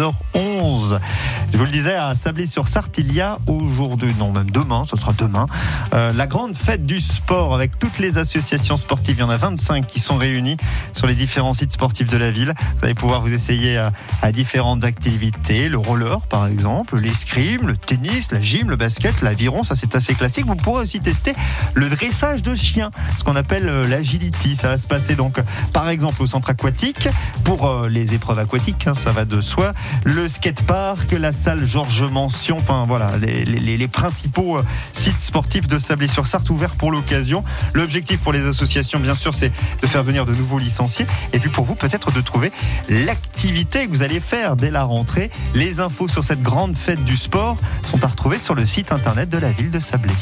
13h11. 6h11. Je vous le disais, à Sablé-sur-Sarthe, il y a aujourd'hui, non même demain, ce sera demain, euh, la grande fête du sport avec toutes les associations sportives. Il y en a 25 qui sont réunies sur les différents sites sportifs de la ville. Vous allez pouvoir vous essayer à, différentes activités, le roller par exemple, l'escrime, le tennis, la gym, le basket, l'aviron, ça c'est assez classique. Vous pourrez aussi tester le dressage de chiens, ce qu'on appelle euh, l'agility. Ça va se passer donc par exemple au centre aquatique pour euh, les épreuves aquatiques, hein, ça va de soi, le skatepark, la salle Georges Mention, enfin voilà, les, les- les principaux euh, sites sportifs de Sablé-sur-Sarthe ouverts pour l'occasion. L'objectif pour les associations, bien sûr, c'est de faire venir de nouveaux licenciés et puis pour vous peut-être de trouver l'activité que vous allez faire dès la rentrée. Les infos sur cette grande fête du sport sont à retrouver sur le site internet de la ville de Sablé.